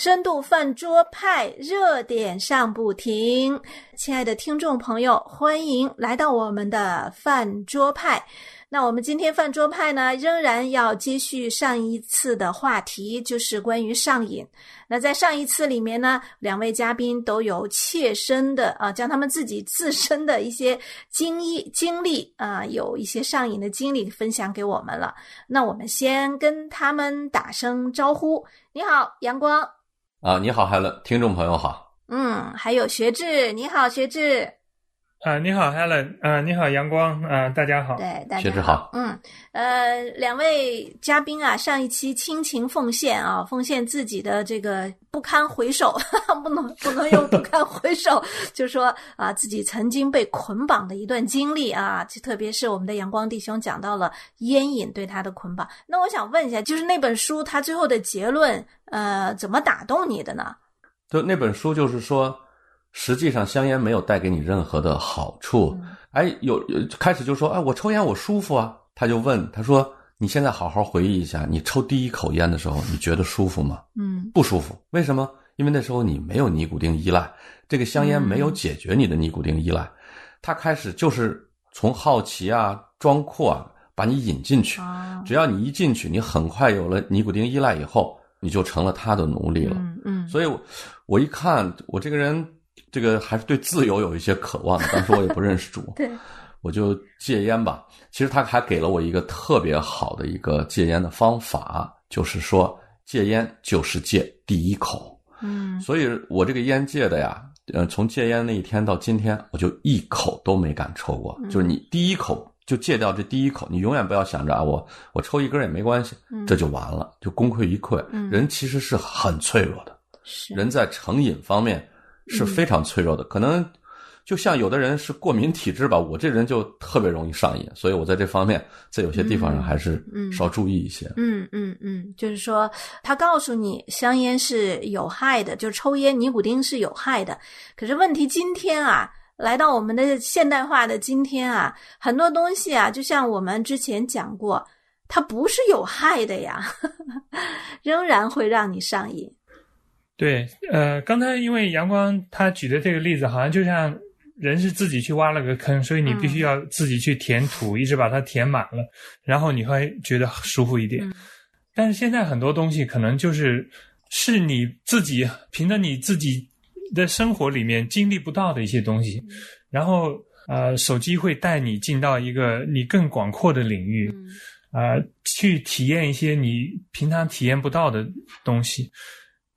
深度饭桌派热点上不停，亲爱的听众朋友，欢迎来到我们的饭桌派。那我们今天饭桌派呢，仍然要接续上一次的话题，就是关于上瘾。那在上一次里面呢，两位嘉宾都有切身的啊，将他们自己自身的一些经历经历啊，有一些上瘾的经历分享给我们了。那我们先跟他们打声招呼，你好，阳光。啊，你好，海伦，听众朋友好。嗯，还有学志，你好，学志。啊，你好，Helen，啊，你好，阳光，啊，大家好，对，大家好，嗯，呃，两位嘉宾啊，上一期倾情奉献啊，奉献自己的这个不堪回首，不能不能用不堪回首，就是说啊，自己曾经被捆绑的一段经历啊，就特别是我们的阳光弟兄讲到了烟瘾对他的捆绑，那我想问一下，就是那本书他最后的结论，呃，怎么打动你的呢？就那本书就是说。实际上，香烟没有带给你任何的好处。哎，有开始就说，哎，我抽烟我舒服啊。他就问，他说，你现在好好回忆一下，你抽第一口烟的时候，你觉得舒服吗？嗯，不舒服。为什么？因为那时候你没有尼古丁依赖，这个香烟没有解决你的尼古丁依赖。他开始就是从好奇啊、装酷啊，把你引进去。只要你一进去，你很快有了尼古丁依赖以后，你就成了他的奴隶了。嗯嗯。所以，我一看我这个人。这个还是对自由有一些渴望的。当时我也不认识主，对，我就戒烟吧。其实他还给了我一个特别好的一个戒烟的方法，就是说戒烟就是戒第一口。嗯，所以我这个烟戒的呀，呃，从戒烟那一天到今天，我就一口都没敢抽过。就是你第一口就戒掉这第一口，你永远不要想着啊，我我抽一根也没关系，这就完了，就功亏一篑。人其实是很脆弱的，人在成瘾方面。是非常脆弱的，可能就像有的人是过敏体质吧，我这人就特别容易上瘾，所以我在这方面在有些地方上还是少注意一些。嗯嗯嗯，就是说他告诉你香烟是有害的，就是抽烟尼古丁是有害的。可是问题今天啊，来到我们的现代化的今天啊，很多东西啊，就像我们之前讲过，它不是有害的呀，仍然会让你上瘾。对，呃，刚才因为阳光他举的这个例子，好像就像人是自己去挖了个坑，所以你必须要自己去填土，一直把它填满了，然后你会觉得舒服一点。但是现在很多东西可能就是是你自己凭着你自己的生活里面经历不到的一些东西，然后呃，手机会带你进到一个你更广阔的领域，啊，去体验一些你平常体验不到的东西。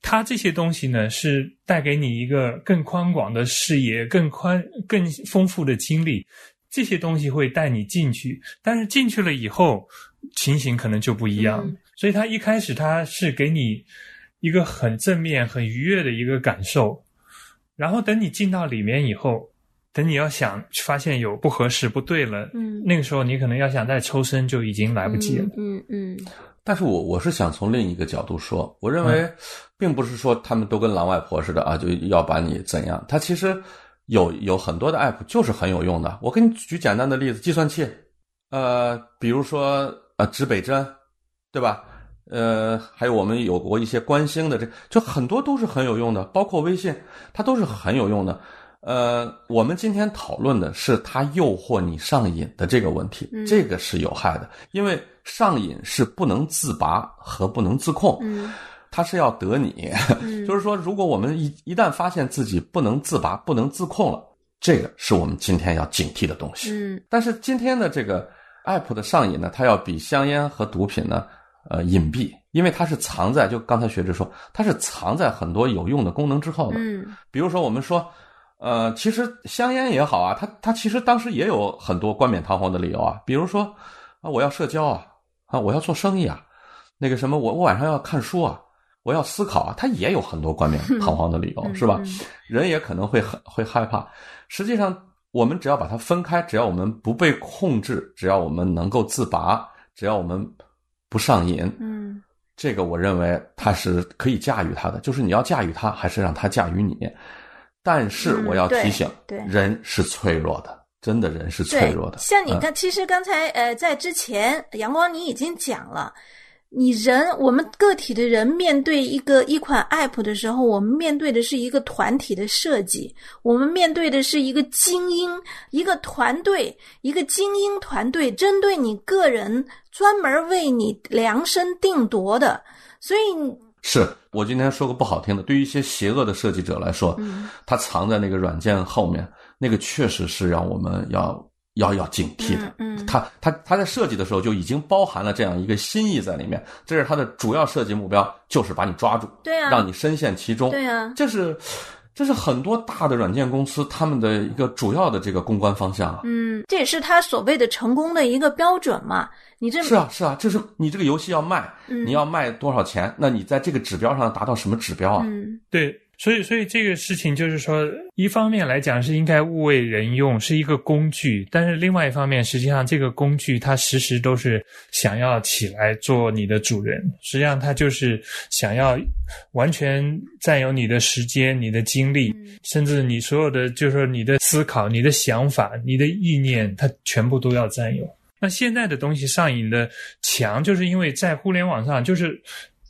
它这些东西呢，是带给你一个更宽广的视野、更宽、更丰富的经历。这些东西会带你进去，但是进去了以后，情形可能就不一样。所以，它一开始它是给你一个很正面、很愉悦的一个感受，然后等你进到里面以后，等你要想发现有不合适、不对了，嗯，那个时候你可能要想再抽身就已经来不及了。嗯嗯。但是我我是想从另一个角度说，我认为，并不是说他们都跟狼外婆似的啊，就要把你怎样。他其实有有很多的 app 就是很有用的。我给你举简单的例子，计算器，呃，比如说呃指北针，对吧？呃，还有我们有过一些关心的，这就很多都是很有用的，包括微信，它都是很有用的。呃，我们今天讨论的是它诱惑你上瘾的这个问题，这个是有害的，因为上瘾是不能自拔和不能自控，它是要得你，就是说，如果我们一一旦发现自己不能自拔、不能自控了，这个是我们今天要警惕的东西。嗯，但是今天的这个 app 的上瘾呢，它要比香烟和毒品呢，呃，隐蔽，因为它是藏在，就刚才学者说，它是藏在很多有用的功能之后的。嗯，比如说我们说。呃，其实香烟也好啊，他他其实当时也有很多冠冕堂皇的理由啊，比如说啊，我要社交啊，啊，我要做生意啊，那个什么，我我晚上要看书啊，我要思考啊，他也有很多冠冕堂皇的理由，是吧？人也可能会很会害怕。实际上，我们只要把它分开，只要我们不被控制，只要我们能够自拔，只要我们不上瘾，嗯，这个我认为他是可以驾驭他的，就是你要驾驭他，还是让他驾驭你。但是我要提醒，人是脆弱的，真的人是脆弱的。像你看，其实刚才呃，在之前，阳光你已经讲了，你人，我们个体的人面对一个一款 app 的时候，我们面对的是一个团体的设计，我们面对的是一个精英，一个团队，一个精英团队，针对你个人专门为你量身定夺的。所以，是。我今天说个不好听的，对于一些邪恶的设计者来说，嗯，他藏在那个软件后面，那个确实是让我们要。要要警惕的，嗯，他他他在设计的时候就已经包含了这样一个心意在里面，这是他的主要设计目标，就是把你抓住，对啊，让你深陷其中，对啊，这是这是很多大的软件公司他们的一个主要的这个公关方向啊，嗯，这也是他所谓的成功的一个标准嘛，你这是啊是啊，就是你这个游戏要卖，嗯。你要卖多少钱，那你在这个指标上达到什么指标啊？嗯。对，所以所以这个事情就是说，一方面来讲是应该物为人用，是一个工具，但是另外一方面，实际上这个工具它时时都是想要起来做你的主人，实际上它就是想要完全占有你的时间、你的精力，甚至你所有的就是说你的思考、你的想法、你的意念，它全部都要占有。那现在的东西上瘾的强，就是因为在互联网上就是。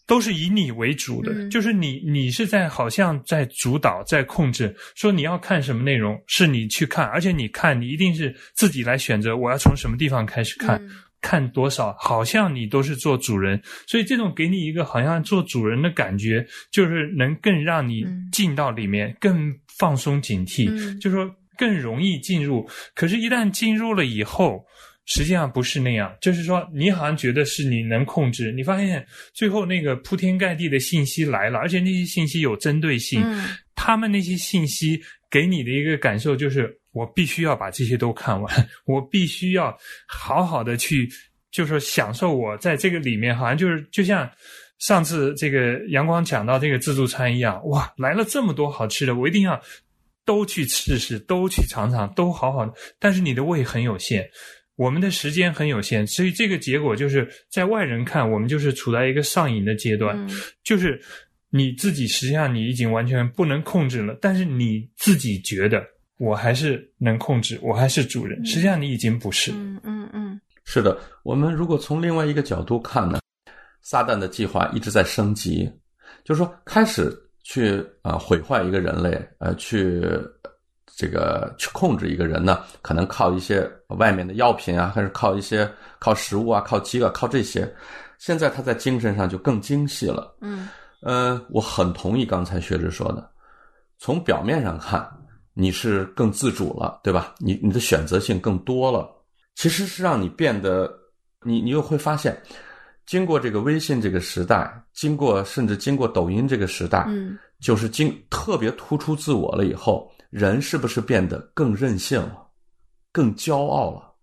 都是以你为主的，嗯。就是你，你是在好像在主导、在控制，说你要看什么内容是你去看，而且你看你一定是自己来选择，我要从什么地方开始看，嗯。看多少，好像你都是做主人，所以这种给你一个好像做主人的感觉，就是能更让你嗯。进到里面，更放松警惕，嗯。就说更容易进入。可是，一旦进入了以后，实际上不是那样，就是说你好像觉得是你能控制，你发现最后那个铺天盖地的信息来了，而且那些信息有针对性，嗯他们那些信息给你的一个感受就是，我必须要把这些都看完，我必须要好好的去，就是说享受我在这个里面，好像就是就像上次这个阳光讲到这个自助餐一样，哇，来了这么多好吃的，我一定要都去试试，都去尝尝，都好好的，但是你的胃很有限。我们的时间很有限，所以这个结果就是在外人看，我们就是处在一个上瘾的阶段。嗯就是你自己实际上你已经完全不能控制了，但是你自己觉得我还是能控制，我还是主人，嗯实际上你已经不是。嗯嗯嗯是的，我们如果从另外一个角度看呢，撒旦的计划一直在升级，就是说开始去啊、呃毁坏一个人类，呃，去这个去控制一个人呢，可能靠一些外面的药品啊，还是靠一些靠食物啊，靠饥饿，靠这些。现在他在精神上就更精细了。嗯呃，我很同意刚才学之说的，从表面上看，你是更自主了，对吧？你你的选择性更多了，其实是让你变得，你你又会发现，经过这个微信这个时代，经过甚至经过抖音这个时代，嗯就是经特别突出自我了以后，人是不是变得更任性了，更骄傲了，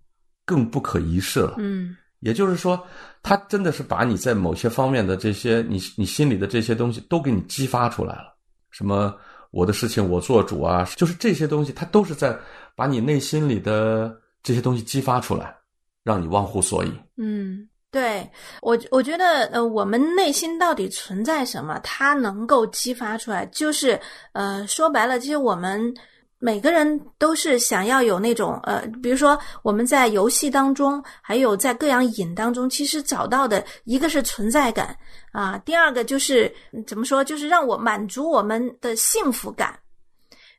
更不可一世了？嗯也就是说，他真的是把你在某些方面的这些你你心里的这些东西都给你激发出来了。什么我的事情我做主啊，就是这些东西，它都是在把你内心里的这些东西激发出来，让你忘乎所以。嗯，对我我觉得呃，我们内心到底存在什么，它能够激发出来，就是呃，说白了，其实我们。每个人都是想要有那种呃，比如说我们在游戏当中，还有在各样瘾当中，其实找到的一个是存在感啊，第二个就是怎么说，就是让我满足我们的幸福感。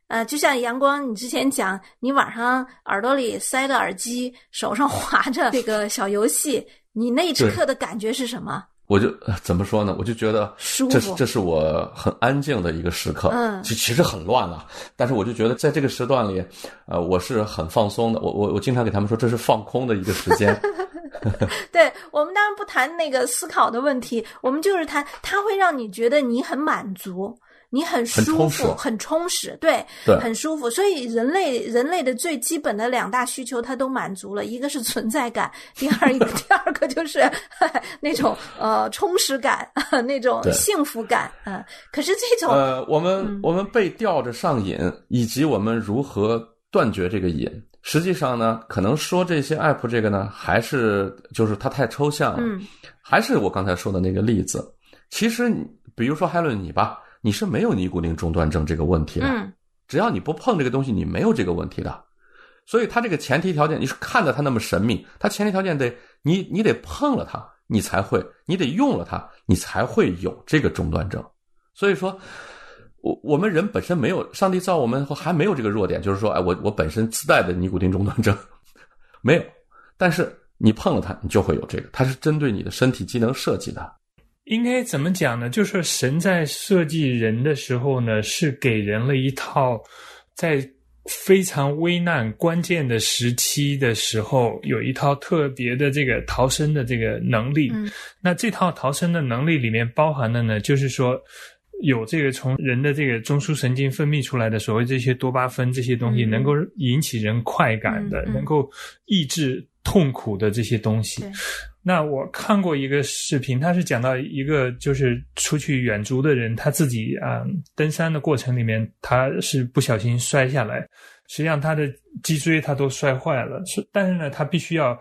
呃，就像阳光，你之前讲，你晚上耳朵里塞着耳机，手上 划着这个小游戏，你那一对刻的感觉是什么？我就呃怎么说呢？我就觉得舒服这是这是我很安静的一个时刻。嗯其其实很乱啊，但是我就觉得在这个时段里，呃，我是很放松的。我我我经常给他们说，这是放空的一个时间。对我们当然不谈那个思考的问题，我们就是谈，它会让你觉得你很满足，你很舒服，很充实，对，对。很舒服。所以人类人类的最基本的两大需求，它都满足了，一个是存在感，第二一个 第二个就是 那种呃充实感，那种幸福感啊、呃可是这种、呃，我们、嗯。我们被吊着上瘾，以及我们如何断绝这个瘾，实际上呢，可能说这些 app 这个呢，还是就是它太抽象了。嗯。还是我刚才说的那个例子，其实你比如说海伦你吧，你是没有尼古丁中断症这个问题的，嗯只要你不碰这个东西，你没有这个问题的。所以它这个前提条件，你是看着它那么神秘，它前提条件得你你得碰了它，你才会，你得用了它，你才会有这个中断症。所以说，我我们人本身没有，上帝造我们还没有这个弱点，就是说，哎，我我本身自带的尼古丁中断症没有，但是你碰了它，你就会有这个，它是针对你的身体机能设计的。应该怎么讲呢？就是神在设计人的时候呢，是给人了一套在非常危难、关键的时期的时候，有一套特别的这个逃生的这个能力。嗯那这套逃生的能力里面包含的呢，就是说有这个从人的这个中枢神经分泌出来的所谓这些多巴酚这些东西，嗯能够引起人快感的，嗯嗯能够抑制痛苦的这些东西。那我看过一个视频，他是讲到一个就是出去远足的人，他自己啊、登山的过程里面，他是不小心摔下来，实际上他的脊椎他都摔坏了，是但是呢，他必须要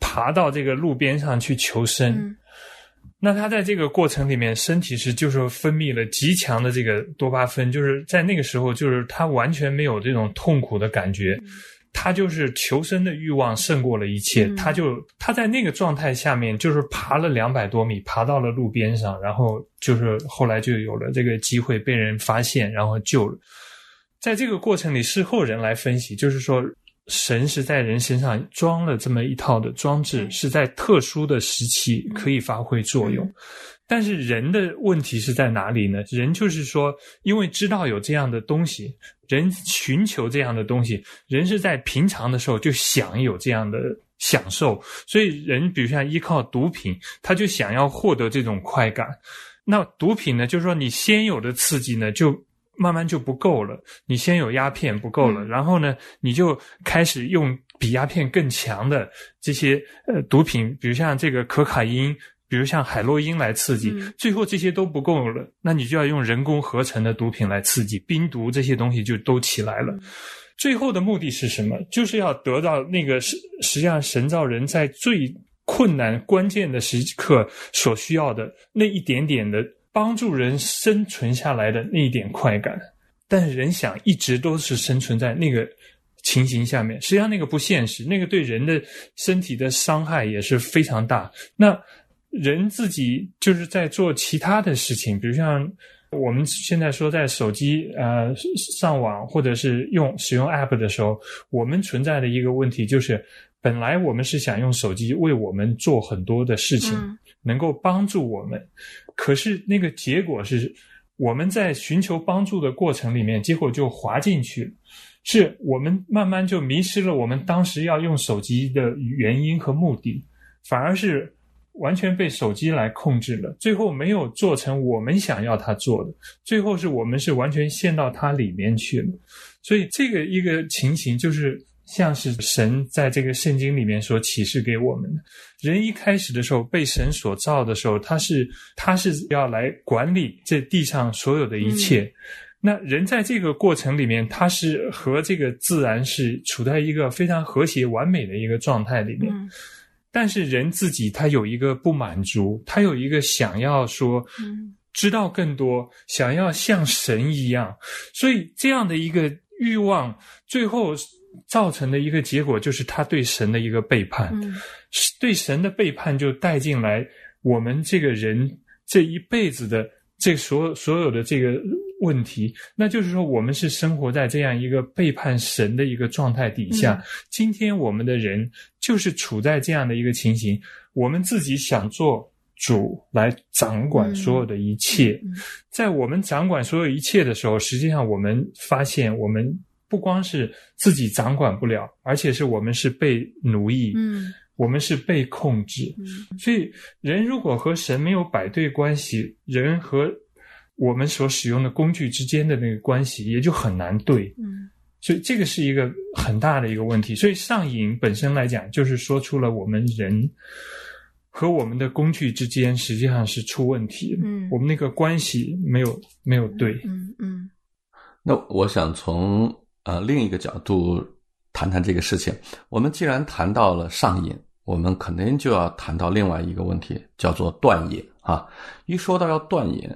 爬到这个路边上去求生。嗯。那他在这个过程里面，身体是就是分泌了极强的这个多巴酚，就是在那个时候，就是他完全没有这种痛苦的感觉，他就是求生的欲望胜过了一切，嗯他就他在那个状态下面，就是爬了两百多米，爬到了路边上，然后就是后来就有了这个机会被人发现，然后救了。在这个过程里，事后人来分析，就是说神是在人身上装了这么一套的装置，嗯是在特殊的时期可以发挥作用。嗯但是人的问题是在哪里呢？人就是说，因为知道有这样的东西，人寻求这样的东西，人是在平常的时候就想有这样的享受，所以人比如像依靠毒品，他就想要获得这种快感。那毒品呢，就是说你先有的刺激呢，就慢慢就不够了。你先有鸦片不够了，嗯然后呢，你就开始用比鸦片更强的这些呃毒品，比如像这个可卡因。比如像海洛因来刺激，嗯最后这些都不够了，那你就要用人工合成的毒品来刺激，冰毒这些东西就都起来了。嗯最后的目的是什么？就是要得到那个实实际上神造人在最困难关键的时刻所需要的那一点点的帮助人生存下来的那一点快感。但是人想一直都是生存在那个情形下面，实际上那个不现实，那个对人的身体的伤害也是非常大。那人自己就是在做其他的事情，比如像我们现在说在手机呃上网或者是用使用 App 的时候，我们存在的一个问题就是，本来我们是想用手机为我们做很多的事情，嗯能够帮助我们，可是那个结果是我们在寻求帮助的过程里面，结果就滑进去了。是我们慢慢就迷失了我们当时要用手机的原因和目的，反而是完全被手机来控制了，最后没有做成我们想要它做的，最后是我们是完全陷到它里面去了。所以这个一个情形就是像是神在这个圣经里面所启示给我们的。人一开始的时候被神所造的时候，他是他是要来管理这地上所有的一切。那人在这个过程里面，他是和这个自然是处在一个非常和谐完美的一个状态里面。嗯但是人自己他有一个不满足，他有一个想要说嗯。知道更多，想要像神一样，所以这样的一个欲望，最后造成的一个结果就是他对神的一个背叛。嗯。对神的背叛就带进来我们这个人这一辈子的这所有所有的这个问题，那就是说我们是生活在这样一个背叛神的一个状态底下。嗯。今天我们的人就是处在这样的一个情形，我们自己想做主来掌管所有的一切，嗯在我们掌管所有一切的时候，实际上我们发现我们。不光是自己掌管不了，而且是我们是被奴役，嗯。我们是被控制，嗯。所以人如果和神没有摆对关系，人和我们所使用的工具之间的那个关系也就很难对。嗯所以这个是一个很大的一个问题。所以上瘾本身来讲，就是说出了我们人和我们的工具之间实际上是出问题了。嗯我们那个关系没有没有对。嗯嗯那我想从呃另一个角度谈谈这个事情。我们既然谈到了上瘾，我们肯定就要谈到另外一个问题，叫做断瘾啊。一说到要断瘾，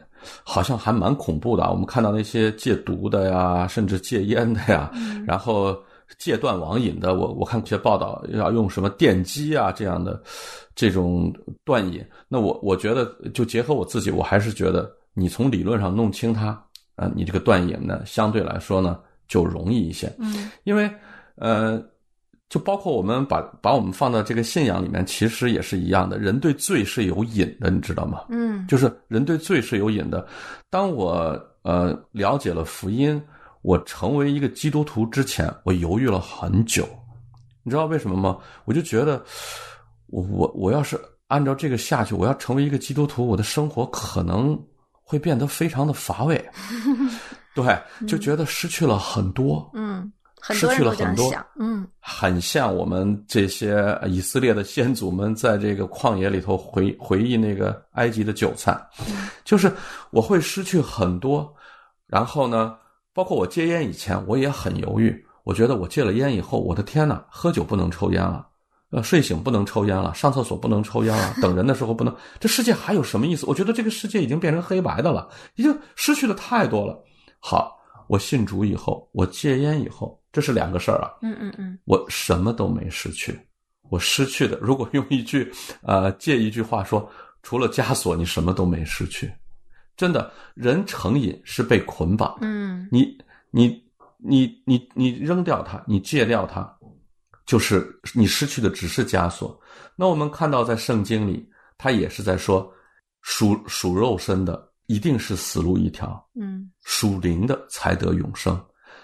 好像还蛮恐怖的啊。我们看到那些戒毒的呀，甚至戒烟的呀，嗯然后戒断网瘾的，我我看一些报道要用什么电击啊这样的这种断瘾。那我我觉得就结合我自己，我还是觉得你从理论上弄清它，啊，你这个断瘾呢相对来说呢就容易一些。嗯因为呃，就包括我们把把我们放到这个信仰里面，其实也是一样的。人对罪是有瘾的，你知道吗？嗯就是人对罪是有瘾的。当我呃了解了福音，我成为一个基督徒之前，我犹豫了很久。你知道为什么吗？我就觉得，我我我要是按照这个下去，我要成为一个基督徒，我的生活可能会变得非常的乏味。对，就觉得失去了很多。嗯，很失去了很多。嗯很像我们这些以色列的先祖们在这个旷野里头回回忆那个埃及的韭菜，就是我会失去很多。然后呢，包括我戒烟以前，我也很犹豫。我觉得我戒了烟以后，我的天呐，喝酒不能抽烟了，呃，睡醒不能抽烟了，上厕所不能抽烟了，等人的时候不能，这世界还有什么意思？我觉得这个世界已经变成黑白的了，已经失去的太多了。好，我信主以后，我戒烟以后，这是两个事儿啊。嗯嗯嗯我什么都没失去，我失去的，如果用一句呃借一句话说，除了枷锁，你什么都没失去。真的，人成瘾是被捆绑的，嗯你你你你你扔掉它，你戒掉它，就是你失去的只是枷锁。那我们看到在圣经里，他也是在说，属属肉身的一定是死路一条，嗯属灵的才得永生。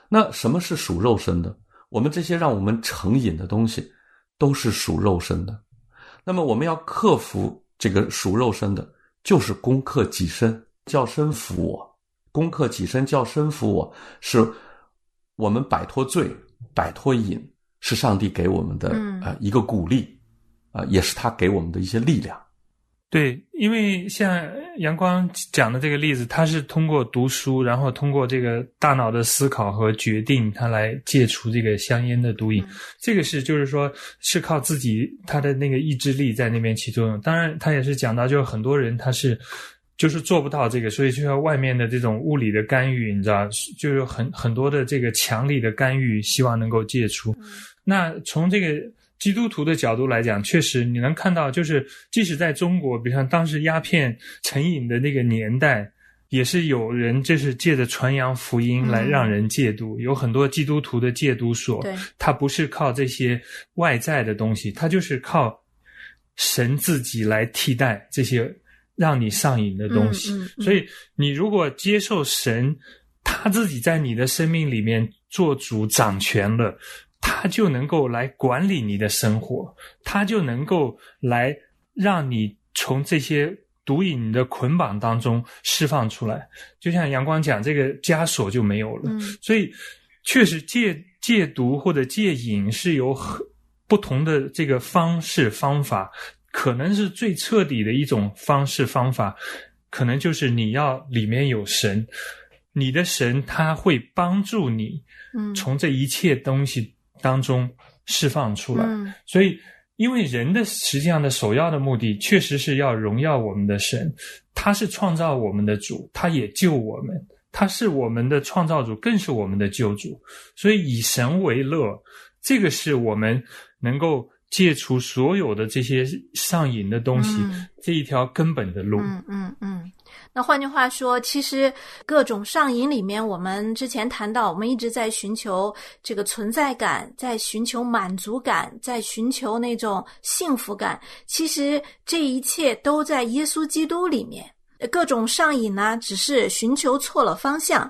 那什么是属肉身的？我们这些让我们成瘾的东西，都是属肉身的。那么我们要克服这个属肉身的，就是攻克己身，叫身服我。攻克己身，叫身服我，是我们摆脱罪、摆脱瘾，是上帝给我们的嗯呃一个鼓励，啊、也是他给我们的一些力量。对，因为像阳光讲的这个例子，他是通过读书，然后通过这个大脑的思考和决定，他来戒除这个香烟的毒瘾。嗯这个是就是说是靠自己他的那个意志力在那边起作用。当然，他也是讲到，就是很多人他是就是做不到这个，所以就要外面的这种物理的干预，你知道，就是很很多的这个强力的干预，希望能够戒除。那从这个基督徒的角度来讲，确实你能看到，就是即使在中国，比如像当时鸦片成瘾的那个年代，也是有人就是借着传扬福音来让人戒毒，有很多基督徒的戒毒所，对。他不是靠这些外在的东西，他就是靠神自己来替代这些让你上瘾的东西。嗯嗯嗯。所以你如果接受神，他自己在你的生命里面做主掌权了，他就能够来管理你的生活，他就能够来让你从这些毒瘾的捆绑当中释放出来。就像阳光讲，这个枷锁就没有了。嗯所以，确实戒戒毒或者戒瘾是有很不同的这个方式方法，可能是最彻底的一种方式方法，可能就是你要里面有神，你的神他会帮助你嗯从这一切东西当中释放出来。嗯所以，因为人的实际上的首要的目的，确实是要荣耀我们的神，他是创造我们的主，他也救我们，他是我们的创造主，更是我们的救主。所以，以神为乐，这个是我们能够戒除所有的这些上瘾的东西、嗯这一条根本的路。嗯嗯嗯。那换句话说，其实各种上瘾里面，我们之前谈到，我们一直在寻求这个存在感，在寻求满足感，在寻求那种幸福感。其实这一切都在耶稣基督里面。各种上瘾呢，只是寻求错了方向。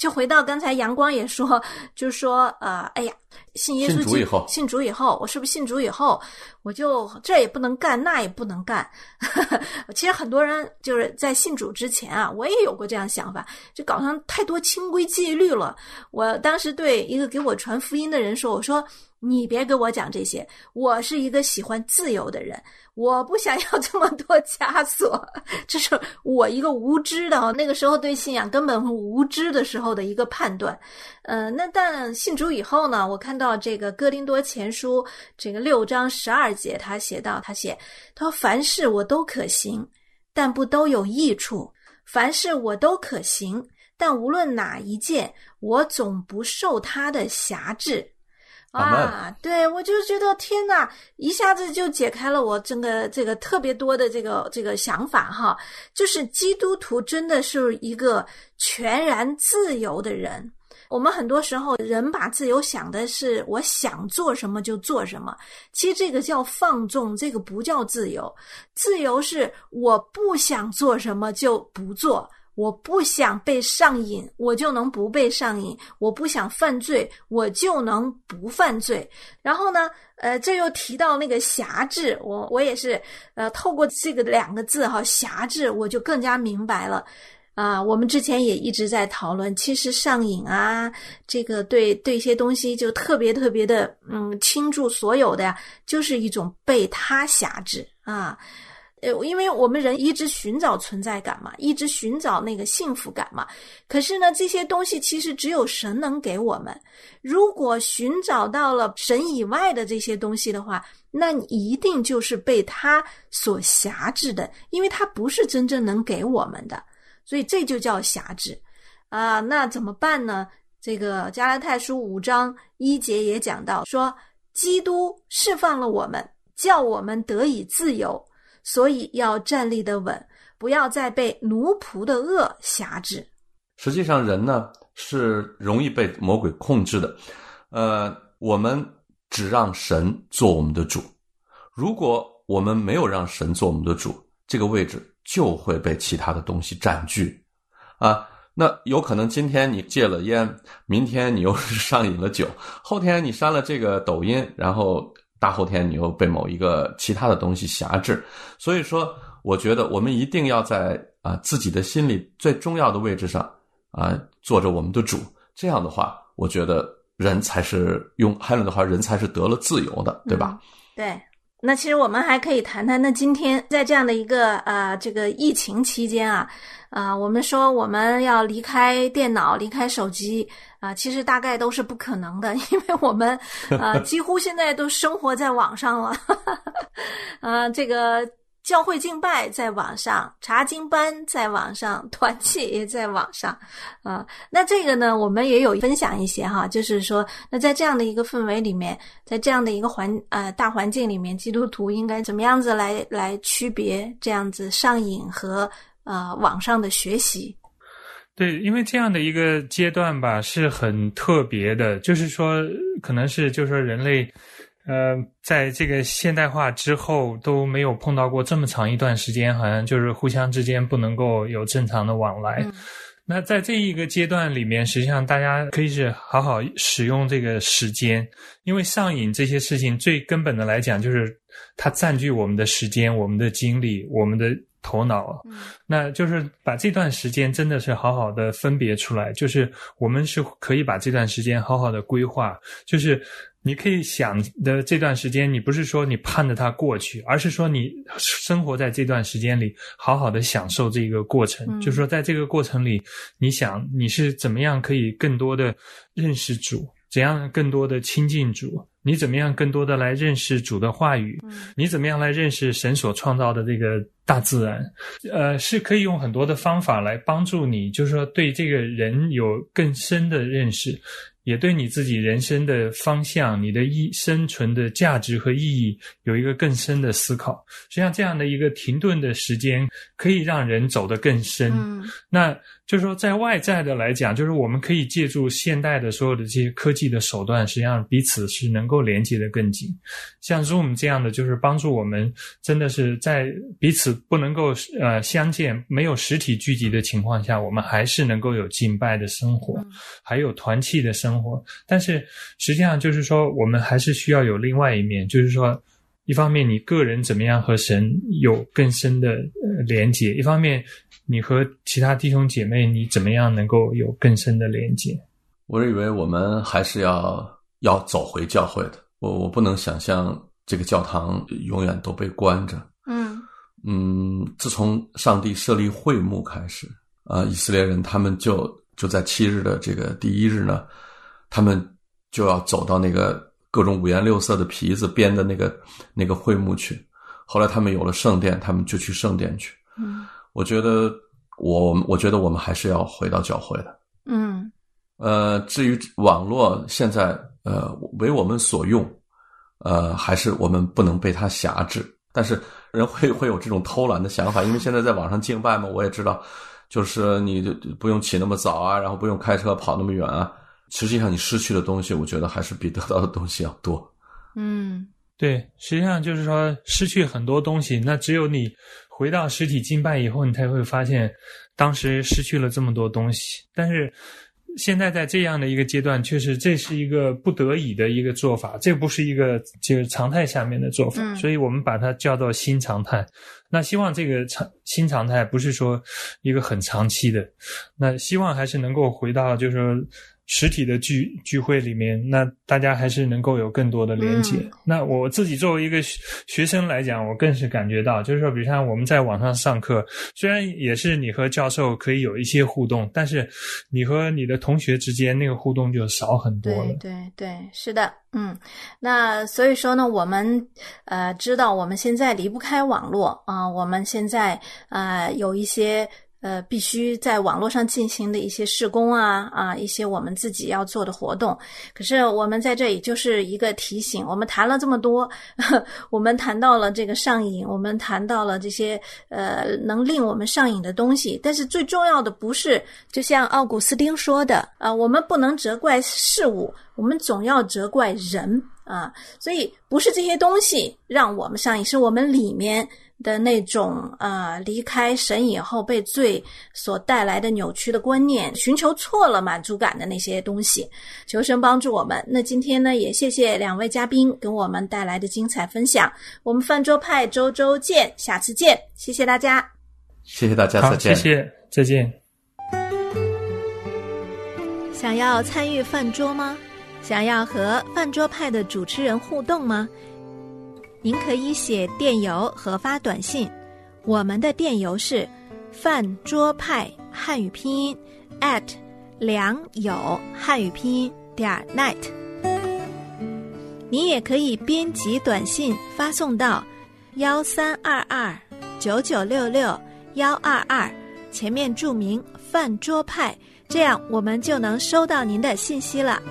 就回到刚才阳光也说，就是说，呃，哎呀，信耶稣信主以后信主以后，我是不是信主以后，我就这也不能干，那也不能干。其实很多人就是在信主之前啊，我也有过这样想法，就搞上太多清规戒律了。我当时对一个给我传福音的人说：“我说你别给我讲这些，我是一个喜欢自由的人，我不想要 这么多枷锁。”这是我一个无知的，那个时候对信仰根本无知的时候的一个判断。呃，那但信主以后呢，我看到这个哥林多前书这个六章十二节，他写到，他写他说：“凡事我都可行，但不都有益处；凡事我都可行，但无论哪一件，我总不受他的辖制。啊，对我就觉得天哪，一下子就解开了我整个这个特别多的这个这个想法哈，就是基督徒真的是一个全然自由的人。我们很多时候人把自由想的是我想做什么就做什么，其实这个叫放纵，这个不叫自由。自由是我不想做什么就不做，我不想被上瘾，我就能不被上瘾；我不想犯罪，我就能不犯罪。然后呢，呃，这又提到那个辖制，我我也是，呃，透过这个两个字哈，辖制，我就更加明白了。啊，我们之前也一直在讨论，其实上瘾啊，这个对对一些东西就特别特别的，嗯，倾注所有的呀，就是一种被他辖制啊。呃，因为我们人一直寻找存在感嘛，一直寻找那个幸福感嘛。可是呢，这些东西其实只有神能给我们。如果寻找到了神以外的这些东西的话，那你一定就是被他所辖制的，因为他不是真正能给我们的。所以这就叫辖制，啊，那怎么办呢？这个加拉太书五章一节也讲到，说基督释放了我们，叫我们得以自由，所以要站立的稳，不要再被奴仆的恶辖制。实际上，人呢是容易被魔鬼控制的，呃，我们只让神做我们的主，如果我们没有让神做我们的主，这个位置。就会被其他的东西占据，啊，那有可能今天你戒了烟，明天你又是上瘾了酒，后天你删了这个抖音，然后大后天你又被某一个其他的东西辖制。所以说，我觉得我们一定要在啊自己的心里最重要的位置上啊做着我们的主。这样的话，我觉得人才是用海伦的话，人才是得了自由的，对吧？对。那其实我们还可以谈谈，那今天在这样的一个呃这个疫情期间啊，啊，我们说我们要离开电脑、离开手机啊，其实大概都是不可能的，因为我们啊 几乎现在都生活在网上了，啊，这个。教会敬拜在网上，查经班在网上，团契也在网上，啊，那这个呢，我们也有分享一些哈，就是说，那在这样的一个氛围里面，在这样的一个环呃大环境里面，基督徒应该怎么样子来来区别这样子上瘾和呃网上的学习？对，因为这样的一个阶段吧，是很特别的，就是说，可能是就是说人类。呃，在这个现代化之后都没有碰到过这么长一段时间，好像就是互相之间不能够有正常的往来。那在这一个阶段里面，实际上大家可以是好好使用这个时间，因为上瘾这些事情最根本的来讲，就是它占据我们的时间、我们的精力、我们的头脑。那就是把这段时间真的是好好的分别出来，就是我们是可以把这段时间好好的规划，就是。你可以想的这段时间，你不是说你盼着它过去，而是说你生活在这段时间里，好好的享受这个过程。就是说，在这个过程里，你想你是怎么样可以更多的认识主，怎样更多的亲近主，你怎么样更多的来认识主的话语，你怎么样来认识神所创造的这个大自然，呃，是可以用很多的方法来帮助你，就是说对这个人有更深的认识。也对你自己人生的方向、你的意生存的价值和意义有一个更深的思考。实际上，这样的一个停顿的时间，可以让人走得更深。那。就是说，在外在的来讲，就是我们可以借助现代的所有的这些科技的手段，实际上彼此是能够连接的更紧。像 Zoom 这样的，就是帮助我们真的是在彼此不能够呃相见、没有实体聚集的情况下，我们还是能够有敬拜的生活，还有团契的生活。但是实际上就是说，我们还是需要有另外一面，就是说，一方面你个人怎么样和神有更深的连接，一方面。你和其他弟兄姐妹，你怎么样能够有更深的连接？我以为我们还是要要走回教会的。我我不能想象这个教堂永远都被关着。嗯嗯，自从上帝设立会幕开始，啊，以色列人他们就就在七日的这个第一日呢，他们就要走到那个各种五颜六色的皮子编的那个那个会幕去。后来他们有了圣殿，他们就去圣殿去。嗯。我觉得，我我觉得我们还是要回到教会的。嗯，呃，至于网络，现在呃为我们所用，呃，还是我们不能被它辖制。但是人会会有这种偷懒的想法，因为现在在网上敬拜嘛，我也知道，就是你就不用起那么早啊，然后不用开车跑那么远啊。实际上你失去的东西，我觉得还是比得到的东西要多。嗯，对，实际上就是说失去很多东西，那只有你回到实体敬拜以后，你才会发现当时失去了这么多东西。但是现在在这样的一个阶段，确实这是一个不得已的一个做法，这不是一个就是常态下面的做法，嗯所以我们把它叫做新常态。那希望这个常新常态不是说一个很长期的，那希望还是能够回到就是说实体的聚聚会里面，那大家还是能够有更多的连接。嗯那我自己作为一个学学生来讲，我更是感觉到，就是说，比如像我们在网上上课，虽然也是你和教授可以有一些互动，但是你和你的同学之间那个互动就少很多了对。对对，是的，嗯，那所以说呢，我们呃知道我们现在离不开网络啊、我们现在呃有一些。呃，必须在网络上进行的一些施工啊啊，一些我们自己要做的活动。可是我们在这里就是一个提醒，我们谈了这么多，我们谈到了这个上瘾，我们谈到了这些呃能令我们上瘾的东西，但是最重要的不是，就像奥古斯丁说的，啊、我们不能责怪事物，我们总要责怪人啊、所以不是这些东西让我们上瘾，是我们里面的那种呃离开神以后被罪所带来的扭曲的观念，寻求错了满足感的那些东西。求神帮助我们。那今天呢，也谢谢两位嘉宾给我们带来的精彩分享。我们饭桌派周周见，下次见，谢谢大家。谢谢大家，再见。谢谢，再见。想要参与饭桌吗？想要和饭桌派的主持人互动吗？您可以写电邮和发短信，我们的电邮是饭桌派汉语拼音 at 良友汉语拼音点 net。您也可以编辑短信发送到幺三二二九九六六幺二二，前面注明饭桌派，这样我们就能收到您的信息了。